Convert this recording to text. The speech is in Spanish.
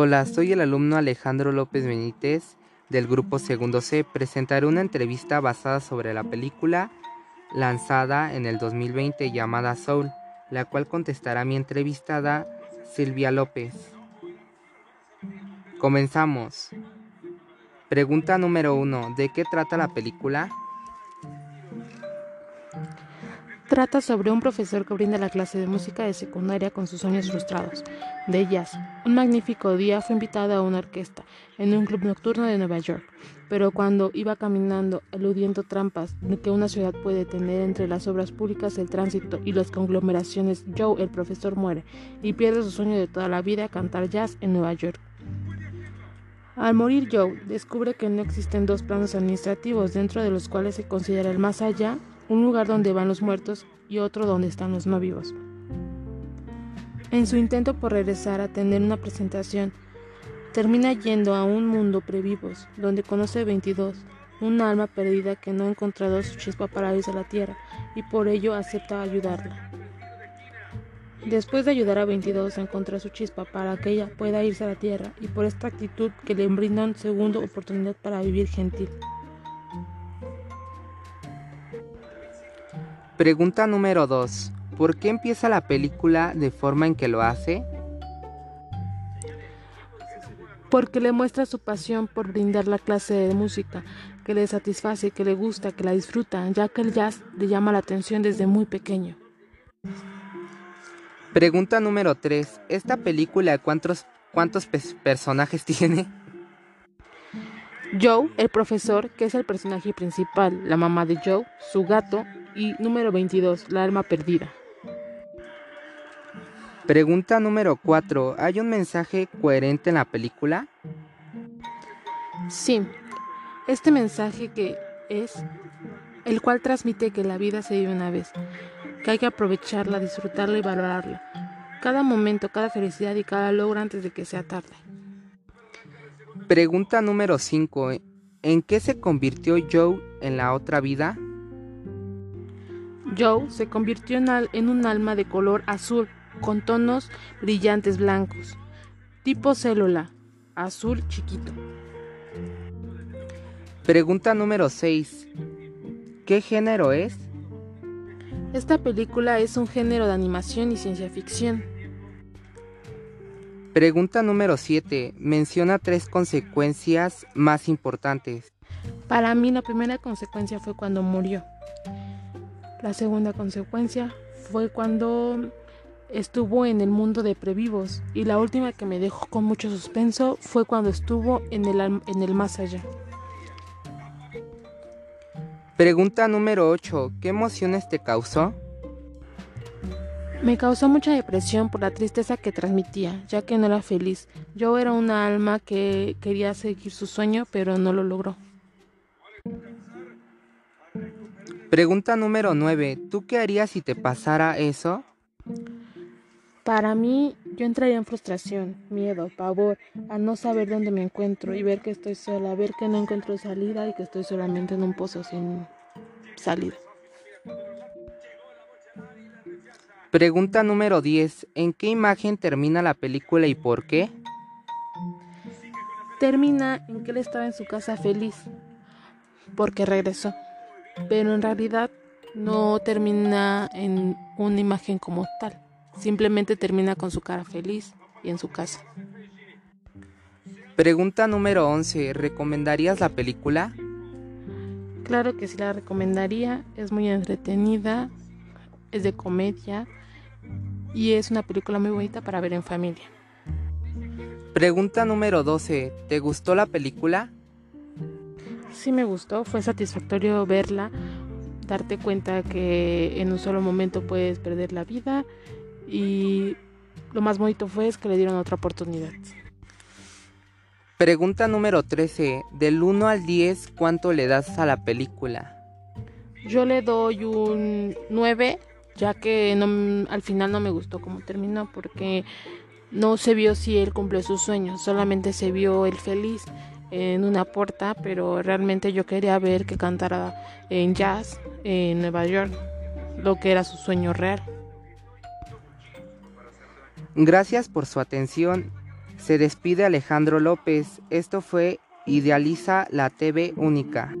Hola, soy el alumno Alejandro López Benítez del grupo Segundo C. Presentaré una entrevista basada sobre la película lanzada en el 2020 llamada Soul, la cual contestará mi entrevistada Silvia López. Comenzamos. Pregunta número uno. ¿De qué trata la película? Trata sobre un profesor que brinda la clase de música de secundaria con sus sueños frustrados. De jazz. Un magnífico día fue invitado a una orquesta en un club nocturno de Nueva York, pero cuando iba caminando, eludiendo trampas que una ciudad puede tener entre las obras públicas, el tránsito y las conglomeraciones, Joe, el profesor, muere y pierde su sueño de toda la vida, cantar jazz en Nueva York. Al morir Joe, descubre que no existen dos planos administrativos dentro de los cuales se considera el más allá un lugar donde van los muertos y otro donde están los no vivos. En su intento por regresar a tener una presentación, termina yendo a un mundo previvos, donde conoce 22, un alma perdida que no ha encontrado su chispa para irse a la tierra y por ello acepta ayudarla. Después de ayudar a 22 a encontrar su chispa para que ella pueda irse a la tierra y por esta actitud que le brinda segunda oportunidad para vivir gentil. Pregunta número 2. ¿Por qué empieza la película de forma en que lo hace? Porque le muestra su pasión por brindar la clase de música que le satisface, que le gusta, que la disfruta, ya que el jazz le llama la atención desde muy pequeño. Pregunta número 3. ¿Esta película cuántos, cuántos personajes tiene? Joe, el profesor, que es el personaje principal, la mamá de Joe, su gato y número 22, la alma perdida. Pregunta número 4. ¿Hay un mensaje coherente en la película? Sí. Este mensaje que es el cual transmite que la vida se vive una vez, que hay que aprovecharla, disfrutarla y valorarla. Cada momento, cada felicidad y cada logro antes de que sea tarde. Pregunta número 5. ¿En qué se convirtió Joe en la otra vida? Joe se convirtió en, un alma de color azul con tonos brillantes blancos, tipo célula, azul chiquito. Pregunta número 6. ¿Qué género es? Esta película es un género de animación y ciencia ficción. Pregunta número 7. Menciona tres consecuencias más importantes. Para mí la primera consecuencia fue cuando murió. La segunda consecuencia fue cuando estuvo en el mundo de previvos y la última que me dejó con mucho suspenso fue cuando estuvo en el, en el más allá. Pregunta número 8. ¿Qué emociones te causó? Me causó mucha depresión por la tristeza que transmitía, ya que no era feliz. Yo era una alma que quería seguir su sueño, pero no lo logró. Pregunta número 9. ¿Tú qué harías si te pasara eso? Para mí, yo entraría en frustración, miedo, pavor, a no saber dónde me encuentro y ver que estoy sola, ver que no encuentro salida y que estoy solamente en un pozo sin salida. Pregunta número 10. ¿En qué imagen termina la película y por qué? Termina en que él estaba en su casa feliz, porque regresó pero en realidad no termina en una imagen como tal, simplemente termina con su cara feliz y en su casa. Pregunta número 11. ¿Recomendarías la película? Claro que sí la recomendaría, es muy entretenida, es de comedia y es una película muy bonita para ver en familia. Pregunta número 12. ¿Te gustó la película? Sí me gustó, fue satisfactorio verla, darte cuenta que en un solo momento puedes perder la vida y lo más bonito fue es que le dieron otra oportunidad. Pregunta número 13. Del 1 al 10, ¿cuánto le das a la película? Yo le doy un 9, ya que no, al final no me gustó cómo terminó, porque no se vio si él cumplió sus sueños, solamente se vio el feliz en una puerta, pero realmente yo quería ver que cantara en jazz en Nueva York, lo que era su sueño real. Gracias por su atención. Se despide Alejandro López. Esto fue Idealiza la TV Única.